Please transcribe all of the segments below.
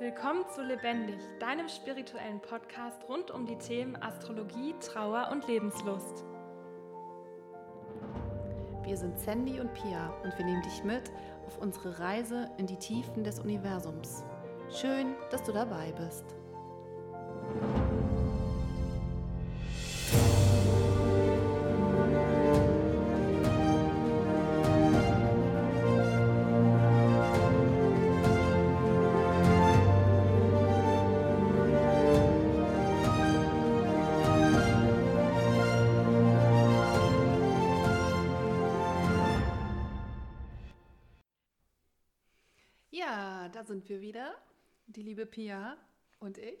Willkommen zu Lebendig, deinem spirituellen Podcast rund um die Themen Astrologie, Trauer und Lebenslust. Wir sind Sandy und Pia und wir nehmen dich mit auf unsere Reise in die Tiefen des Universums. Schön, dass du dabei bist. Sind wir wieder, die liebe Pia und ich.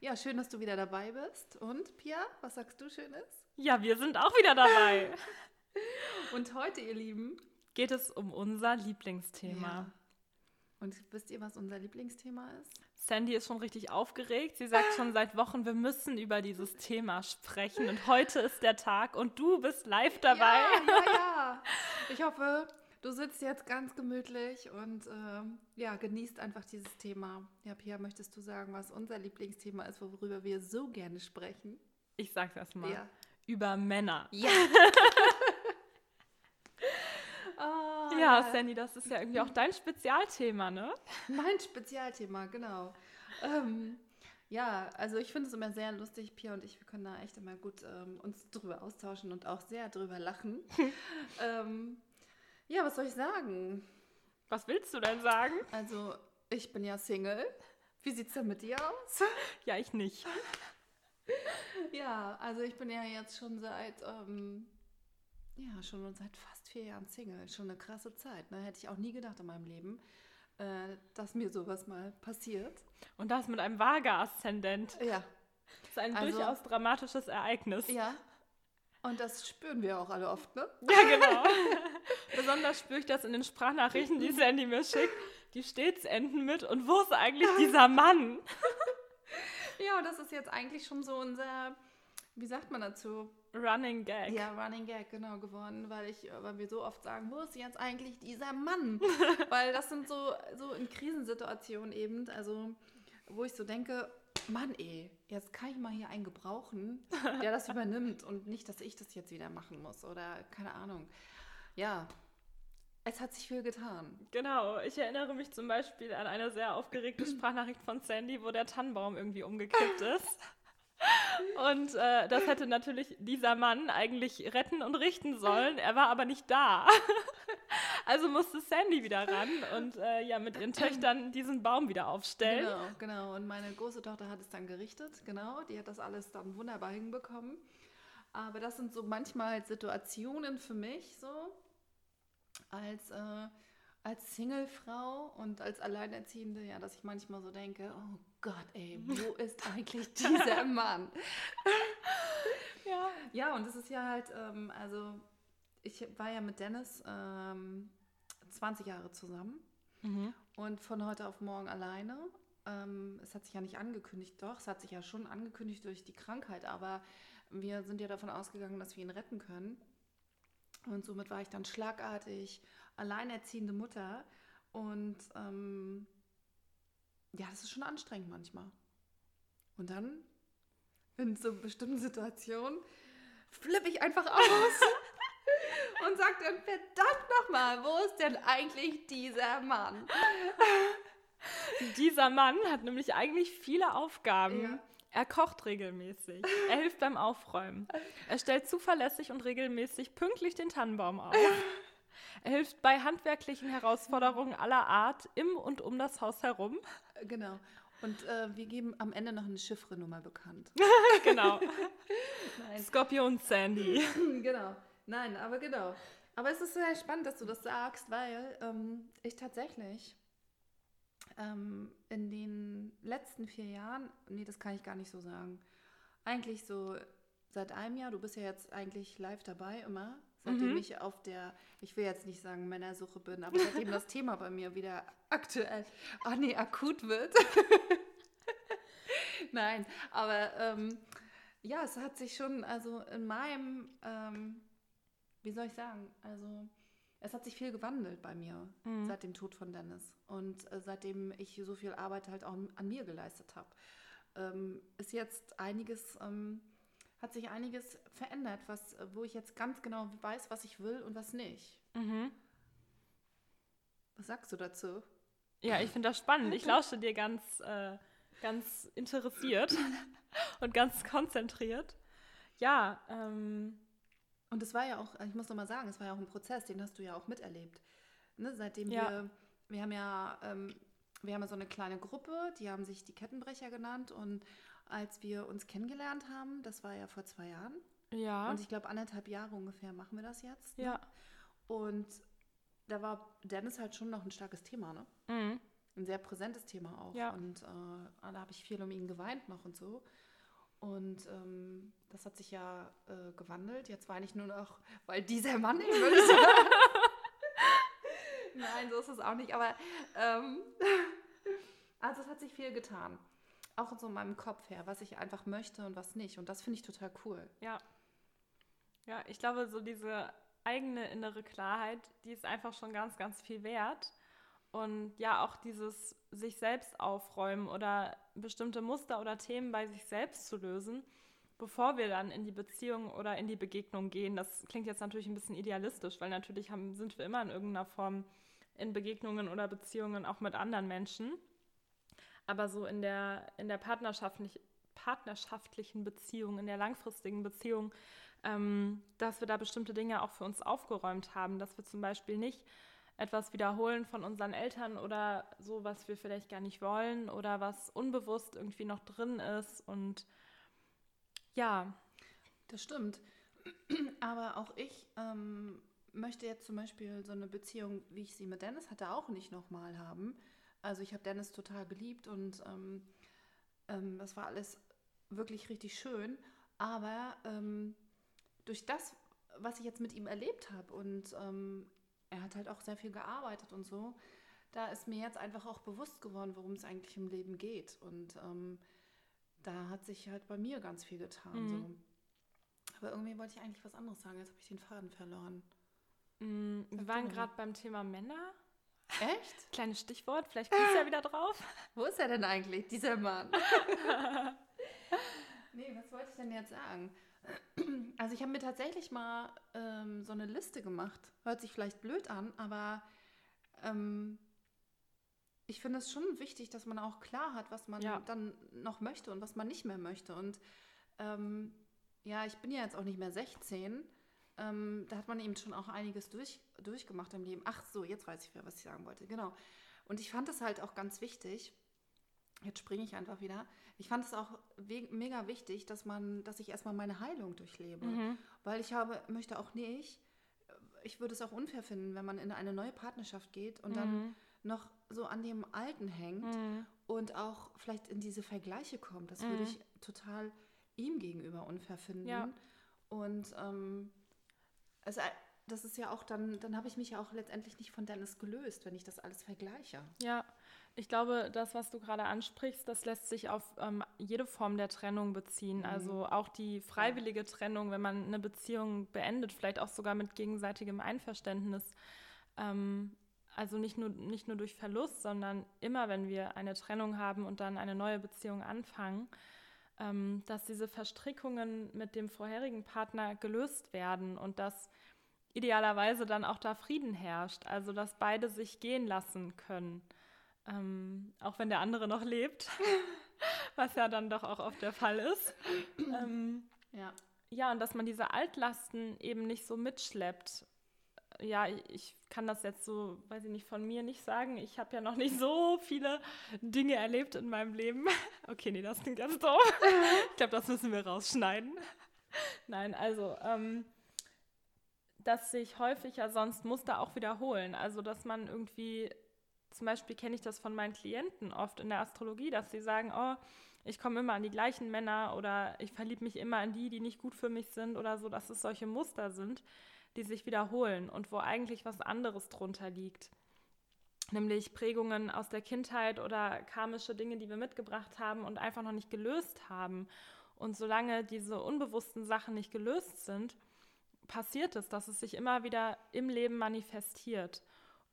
Ja, schön, dass du wieder dabei bist. Und Pia, was sagst du Schönes? Ja, wir sind auch wieder dabei. Und heute, ihr Lieben, Geht es um unser Lieblingsthema. Ja. Und wisst ihr, was unser Lieblingsthema ist? Sandy ist schon richtig aufgeregt. Sie sagt schon seit Wochen, wir müssen über dieses Thema sprechen. Und heute ist der Tag und du bist live dabei. Ja, ja, ja. Ich hoffe, du sitzt jetzt ganz gemütlich und ähm, ja, genießt einfach dieses Thema. Ja, Pia, möchtest du sagen, was unser Lieblingsthema ist, worüber wir so gerne sprechen? Ich sag's erstmal. Ja. Über Männer. Ja. oh, Ja, Sandy, das ist ja irgendwie auch dein Spezialthema, ne? Mein Spezialthema, genau. Ähm, ja, also ich finde es immer sehr lustig, Pia und ich, wir können da echt immer gut ähm, uns drüber austauschen und auch sehr drüber lachen. ähm, ja, was soll ich sagen? Was willst du denn sagen? Also, ich bin ja Single. Wie sieht's denn mit dir aus? Ja, ich nicht. ja, also ich bin ja jetzt schon seit, ähm, ja, schon seit fast vier Jahren Single. Schon eine krasse Zeit. Ne? Hätte ich auch nie gedacht in meinem Leben, äh, dass mir sowas mal passiert. Und das mit einem Vaga-Aszendent. Ja, Das ist ein Also- durchaus dramatisches Ereignis. ja. Und das spüren wir auch alle oft, ne? Ja, genau. Besonders spüre ich das in den Sprachnachrichten, die Sandy mir schickt. Die stets enden mit. Und wo ist eigentlich dieser Mann? Ja, das ist jetzt eigentlich schon so unser, wie sagt man dazu? Running Gag. Ja, Running Gag, genau, geworden, weil ich, weil wir so oft sagen, wo ist jetzt eigentlich dieser Mann? weil das sind so, so in Krisensituationen eben, also wo ich so denke, Mann ey, jetzt kann ich mal hier einen gebrauchen, der das übernimmt und nicht, dass ich das jetzt wieder machen muss oder keine Ahnung. Ja, es hat sich viel getan. Genau. Ich erinnere mich zum Beispiel an eine sehr aufgeregte Sprachnachricht von Sandy, wo der Tannenbaum irgendwie umgekippt ist. Und äh, das hätte natürlich dieser Mann eigentlich retten und richten sollen. Er war aber nicht da. Also musste Sandy wieder ran und äh, ja mit ihren Töchtern diesen Baum wieder aufstellen. Genau, genau. Und meine große Tochter hat es dann gerichtet, genau. Die hat das alles dann wunderbar hinbekommen. Aber das sind so manchmal Situationen für mich so, als, äh, als Singlefrau und als Alleinerziehende, ja, dass ich manchmal so denke, oh Gott, ey, wo ist eigentlich dieser Mann? Ja. Ja, und das ist ja halt, ähm, also ich war ja mit Dennis ähm, 20 Jahre zusammen. Mhm. Und von heute auf morgen alleine. Ähm, es hat sich ja nicht angekündigt, doch, es hat sich ja schon angekündigt durch die Krankheit, aber wir sind ja davon ausgegangen, dass wir ihn retten können. Und somit war ich dann schlagartig alleinerziehende Mutter. Und ähm, ja, das ist schon anstrengend manchmal. Und dann, in so bestimmten Situationen, flippe ich einfach aus und sage dann, verdammt nochmal, wo ist denn eigentlich dieser Mann? Dieser Mann hat nämlich eigentlich viele Aufgaben. Ja. Er kocht regelmäßig. Er hilft beim Aufräumen. Er stellt zuverlässig und regelmäßig pünktlich den Tannenbaum auf. Er hilft bei handwerklichen Herausforderungen aller Art im und um das Haus herum. Genau. Und äh, wir geben am Ende noch eine Chiffrenummer bekannt. Genau. Nein. Skorpion Sandy. genau. Nein, aber genau. Aber es ist sehr spannend, dass du das sagst, weil ähm, ich tatsächlich ähm, in den letzten vier Jahren, nee, das kann ich gar nicht so sagen, eigentlich so seit einem Jahr, du bist ja jetzt eigentlich live dabei immer, seitdem Mhm. ich auf der, ich will jetzt nicht sagen Männersuche bin, aber seitdem das Thema bei mir wieder aktuell, ach nee, akut wird. Nein, aber ähm, ja, es hat sich schon, also in meinem, ähm, wie soll ich sagen, also es hat sich viel gewandelt bei mir Mhm. seit dem Tod von Dennis und äh, seitdem ich so viel Arbeit halt auch an mir geleistet habe. Ähm, ist jetzt einiges, ähm, hat sich einiges verändert, was, wo ich jetzt ganz genau weiß, was ich will und was nicht. Mhm. Was sagst du dazu? Ja, ich finde das spannend. Ich lausche dir ganz, äh, ganz interessiert und ganz konzentriert. Ja, ähm, Und es war ja auch, ich muss noch mal sagen, es war ja auch ein Prozess, den hast du ja auch miterlebt. Ne? Seitdem Ja. wir, wir haben ja, ähm, wir haben ja so eine kleine Gruppe, die haben sich die Kettenbrecher genannt und als wir uns kennengelernt haben, das war ja vor zwei Jahren ja, und ich glaube anderthalb Jahre ungefähr machen wir das jetzt. Ne? ja. Und da war Dennis halt schon noch ein starkes Thema, ne? Mhm. Ein sehr präsentes Thema auch. Ja. Und äh, da habe ich viel um ihn geweint noch und so. Und ähm, das hat sich ja äh, gewandelt. Jetzt weine ich nur noch, weil dieser Mann ihn würde. Nein, so ist es auch nicht. Aber ähm, also es hat sich viel getan. Auch so in meinem Kopf her, was ich einfach möchte und was nicht. Und das finde ich total cool. Ja. Ja, ich glaube, so diese eigene innere Klarheit, die ist einfach schon ganz, ganz viel wert. Und ja, auch dieses sich selbst aufräumen oder bestimmte Muster oder Themen bei sich selbst zu lösen, bevor wir dann in die Beziehung oder in die Begegnung gehen. Das klingt jetzt natürlich ein bisschen idealistisch, weil natürlich haben, sind wir immer in irgendeiner Form in Begegnungen oder Beziehungen auch mit anderen Menschen. Aber so in der, in der partnerschaftlich, partnerschaftlichen Beziehung, in der langfristigen Beziehung, ähm, dass wir da bestimmte Dinge auch für uns aufgeräumt haben, dass wir zum Beispiel nicht etwas wiederholen von unseren Eltern oder so, was wir vielleicht gar nicht wollen oder was unbewusst irgendwie noch drin ist. Und ja, Das stimmt. Aber auch ich ähm, möchte jetzt zum Beispiel so eine Beziehung, wie ich sie mit Dennis hatte, auch nicht nochmal haben. Also ich habe Dennis total geliebt und ähm, ähm, das war alles wirklich richtig schön. Aber ähm, durch das, was ich jetzt mit ihm erlebt habe und ähm, er hat halt auch sehr viel gearbeitet und so, da ist mir jetzt einfach auch bewusst geworden, worum es eigentlich im Leben geht. Und ähm, da hat sich halt bei mir ganz viel getan. Mhm. So. Aber irgendwie wollte ich eigentlich was anderes sagen, jetzt habe ich den Faden verloren. mh, mm, wir waren gerade beim Thema Männer. Echt? Kleines Stichwort, vielleicht kommst du ja wieder drauf. Wo ist er denn eigentlich, dieser Mann? nee, was wollte ich denn jetzt sagen? Also ich habe mir tatsächlich mal ähm, so eine Liste gemacht. Hört sich vielleicht blöd an, aber ähm, ich finde es schon wichtig, dass man auch klar hat, was man Ja. dann noch möchte und was man nicht mehr möchte. Und ähm, ja, ich bin ja jetzt auch nicht mehr 16. Ähm, da hat man eben schon auch einiges durch, durchgemacht im Leben. Ach so, jetzt weiß ich wieder, was ich sagen wollte. Genau. Und ich fand es halt auch ganz wichtig, jetzt springe ich einfach wieder, ich fand es auch mega wichtig, dass man, dass ich erstmal meine Heilung durchlebe. Mhm. Weil ich habe, möchte auch nicht, ich würde es auch unfair finden, wenn man in eine neue Partnerschaft geht und dann Mhm. noch so an dem Alten hängt Mhm. und auch vielleicht in diese Vergleiche kommt. Das würde Mhm. ich total ihm gegenüber unfair finden. Ja. Und ähm, also, das ist ja auch dann, dann habe ich mich ja auch letztendlich nicht von Dennis gelöst, wenn ich das alles vergleiche. Ja, ich glaube, das, was du gerade ansprichst, das lässt sich auf ähm, jede Form der Trennung beziehen. Mhm. Also auch die freiwillige Trennung, wenn man eine Beziehung beendet, vielleicht auch sogar mit gegenseitigem Einverständnis. Ähm, also nicht nur, nicht nur durch Verlust, sondern immer, wenn wir eine Trennung haben und dann eine neue Beziehung anfangen, ähm, dass diese Verstrickungen mit dem vorherigen Partner gelöst werden und dass idealerweise dann auch da Frieden herrscht. Also dass beide sich gehen lassen können. Ähm, auch wenn der andere noch lebt, was ja dann doch auch oft der Fall ist. ähm, Ja. ja, und dass man diese Altlasten eben nicht so mitschleppt. Ja, ich, ich kann das jetzt so, weiß ich nicht, von mir nicht sagen. Ich habe ja noch nicht so viele Dinge erlebt in meinem Leben. Okay, nee, das klingt ganz doof. Ich glaube, das müssen wir rausschneiden. Nein, also, ähm, dass sich häufig ja sonst Muster auch wiederholen. Also, dass man irgendwie, zum Beispiel kenne ich das von meinen Klienten oft in der Astrologie, dass sie sagen, oh, ich komme immer an die gleichen Männer oder ich verliebe mich immer an die, die nicht gut für mich sind oder so, dass es solche Muster sind, die sich wiederholen und wo eigentlich was anderes drunter liegt. Nämlich Prägungen aus der Kindheit oder karmische Dinge, die wir mitgebracht haben und einfach noch nicht gelöst haben. Und solange diese unbewussten Sachen nicht gelöst sind, passiert es, dass es sich immer wieder im Leben manifestiert.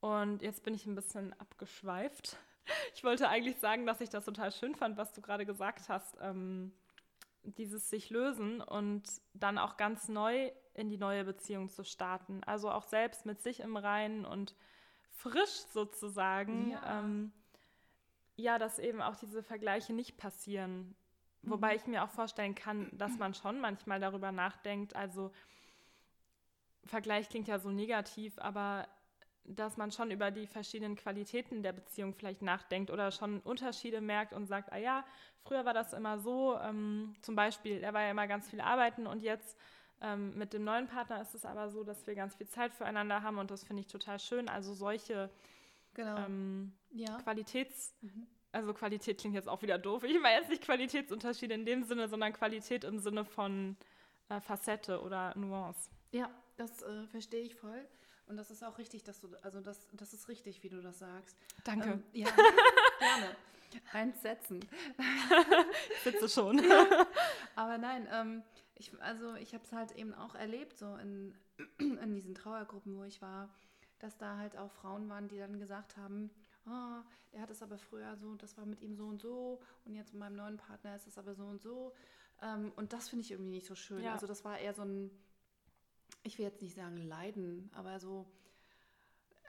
Und jetzt bin ich ein bisschen abgeschweift. Ich wollte eigentlich sagen, dass ich das total schön fand, was du gerade gesagt hast. Ähm, dieses sich lösen und dann auch ganz neu in die neue Beziehung zu starten. Also auch selbst mit sich im Reinen und frisch sozusagen. Ja, ähm, ja dass eben auch diese Vergleiche nicht passieren. Mhm. Wobei ich mir auch vorstellen kann, dass man schon manchmal darüber nachdenkt. Also Vergleich klingt ja so negativ, aber dass man schon über die verschiedenen Qualitäten der Beziehung vielleicht nachdenkt oder schon Unterschiede merkt und sagt, ah ja, früher war das immer so, ähm, zum Beispiel, er war ja immer ganz viel arbeiten und jetzt ähm, mit dem neuen Partner ist es aber so, dass wir ganz viel Zeit füreinander haben und das finde ich total schön. Also solche genau. ähm, ja. Qualitäts... Mhm. Also Qualität klingt jetzt auch wieder doof. Ich meine jetzt nicht Qualitätsunterschiede in dem Sinne, sondern Qualität im Sinne von äh, Facette oder Nuance. Ja, das äh, verstehe ich voll. Und das ist auch richtig, dass du, also das, das ist richtig, wie du das sagst. Danke. Ähm, ja, gerne. Eins setzen. ich sitze schon. Ja, aber nein, ähm, ich, also ich habe es halt eben auch erlebt, so in, in diesen Trauergruppen, wo ich war, dass da halt auch Frauen waren, die dann gesagt haben, oh, der hat es aber früher so, das war mit ihm so und so und jetzt mit meinem neuen Partner ist es aber so und so. Ähm, und das finde ich irgendwie nicht so schön. Ja. Also das war eher so ein ich will jetzt nicht sagen Leiden, aber so,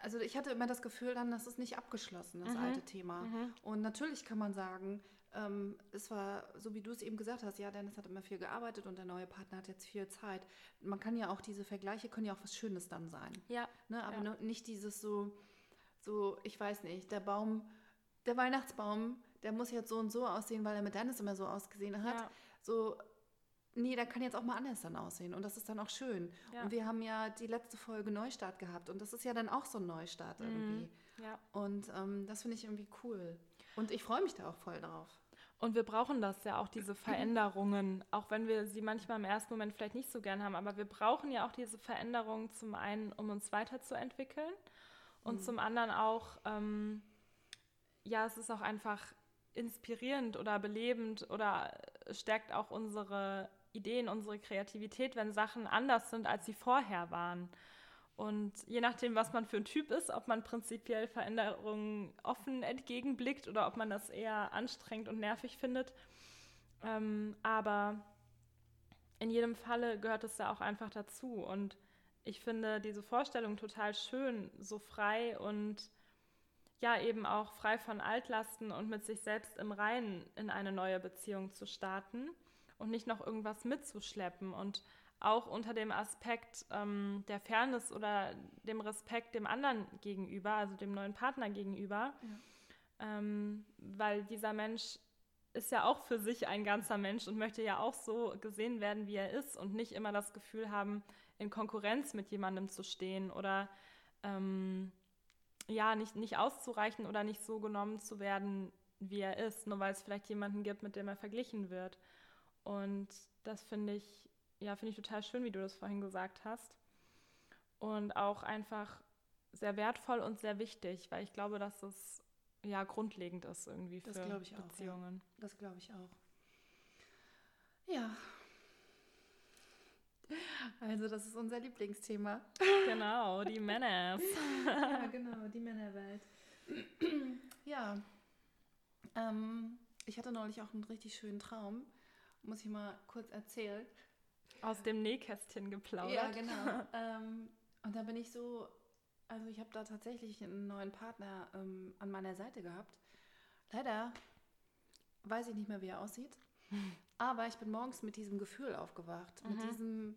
also ich hatte immer das Gefühl dann, das ist nicht abgeschlossen, das mhm. alte Thema. Mhm. Und natürlich kann man sagen, ähm, es war, so wie du es eben gesagt hast, ja, Dennis hat immer viel gearbeitet und der neue Partner hat jetzt viel Zeit. Man kann ja auch, diese Vergleiche können ja auch was Schönes dann sein. Ja. Ne? Aber ja. nicht dieses so, so, ich weiß nicht, der Baum, der Weihnachtsbaum, der muss jetzt so und so aussehen, weil er mit Dennis immer so ausgesehen hat. Ja. So, nee, da kann jetzt auch mal anders dann aussehen und das ist dann auch schön. Ja. Und wir haben ja die letzte Folge Neustart gehabt und das ist ja dann auch so ein Neustart mhm. irgendwie. Ja. Und ähm, das finde ich irgendwie cool. Und ich freue mich da auch voll drauf. Und wir brauchen das ja auch, diese Veränderungen, auch wenn wir sie manchmal im ersten Moment vielleicht nicht so gern haben, aber wir brauchen ja auch diese Veränderungen zum einen, um uns weiterzuentwickeln und mhm. zum anderen auch, ähm, ja, es ist auch einfach inspirierend oder belebend oder stärkt auch unsere Ideen, unsere Kreativität, wenn Sachen anders sind, als sie vorher waren. Und je nachdem, was man für ein Typ ist, ob man prinzipiell Veränderungen offen entgegenblickt oder ob man das eher anstrengend und nervig findet. Ähm, aber in jedem Falle gehört es ja auch einfach dazu. Und ich finde diese Vorstellung total schön, so frei und ja, eben auch frei von Altlasten und mit sich selbst im Reinen in eine neue Beziehung zu starten und nicht noch irgendwas mitzuschleppen. Und auch unter dem Aspekt ähm, der Fairness oder dem Respekt dem anderen gegenüber, also dem neuen Partner gegenüber, ja. ähm, weil dieser Mensch ist ja auch für sich ein ganzer Mensch und möchte ja auch so gesehen werden, wie er ist und nicht immer das Gefühl haben, in Konkurrenz mit jemandem zu stehen oder ähm, ja, nicht, nicht auszureichen oder nicht so genommen zu werden, wie er ist, nur weil es vielleicht jemanden gibt, mit dem er verglichen wird. Und das finde ich, ja, finde ich total schön, wie du das vorhin gesagt hast. Und auch einfach sehr wertvoll und sehr wichtig, weil ich glaube, dass es ja grundlegend ist irgendwie für das Beziehungen. Auch, ja. Das glaube ich auch. Ja. Also, das ist unser Lieblingsthema. Genau, die Männer. ja, genau, die Männerwelt. ja. Ähm, ich hatte neulich auch einen richtig schönen Traum muss ich mal kurz erzählen. Aus dem Nähkästchen geplaudert. Ja, genau. ähm, und da bin ich so, also ich habe da tatsächlich einen neuen Partner ähm, an meiner Seite gehabt. Leider weiß ich nicht mehr, wie er aussieht. Aber ich bin morgens mit diesem Gefühl aufgewacht. Mhm. Mit diesem,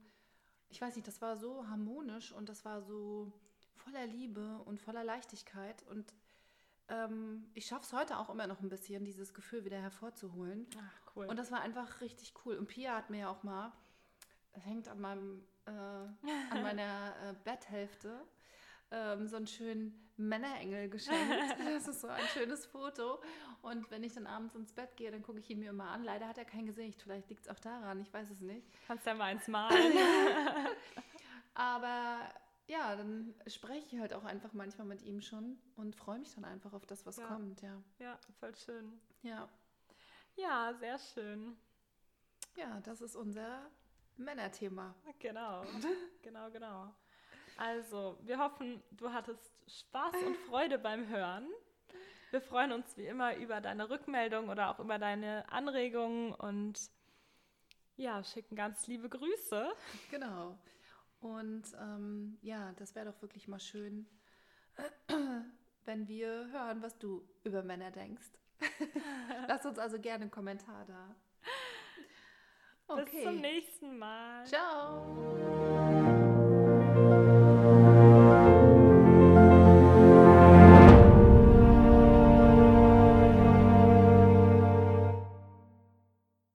ich weiß nicht, das war so harmonisch und das war so voller Liebe und voller Leichtigkeit. Und ähm, ich schaffe es heute auch immer noch ein bisschen, dieses Gefühl wieder hervorzuholen. Ach, cool. Und das war einfach richtig cool. Und Pia hat mir ja auch mal, das hängt an meinem, äh, an meiner äh, Betthälfte, ähm, so einen schönen Männerengel geschenkt. Das ist so ein schönes Foto. Und wenn ich dann abends ins Bett gehe, dann gucke ich ihn mir immer an. Leider hat er kein Gesicht. Vielleicht liegt es auch daran. Ich weiß es nicht. Kannst ja mal eins malen. Aber ja, dann spreche ich halt auch einfach manchmal mit ihm schon und freue mich dann einfach auf das, was ja. kommt, ja. Ja, voll schön. Ja. Ja, sehr schön. Ja, das ist unser Männerthema. Genau, genau, genau. Also, wir hoffen, du hattest Spaß und Freude beim Hören. Wir freuen uns wie immer über deine Rückmeldung oder auch über deine Anregungen und ja, schicken ganz liebe Grüße. Genau. Und ähm, ja, das wäre doch wirklich mal schön, wenn wir hören, was du über Männer denkst. Lass uns also gerne einen Kommentar da. Okay. Bis zum nächsten Mal. Ciao.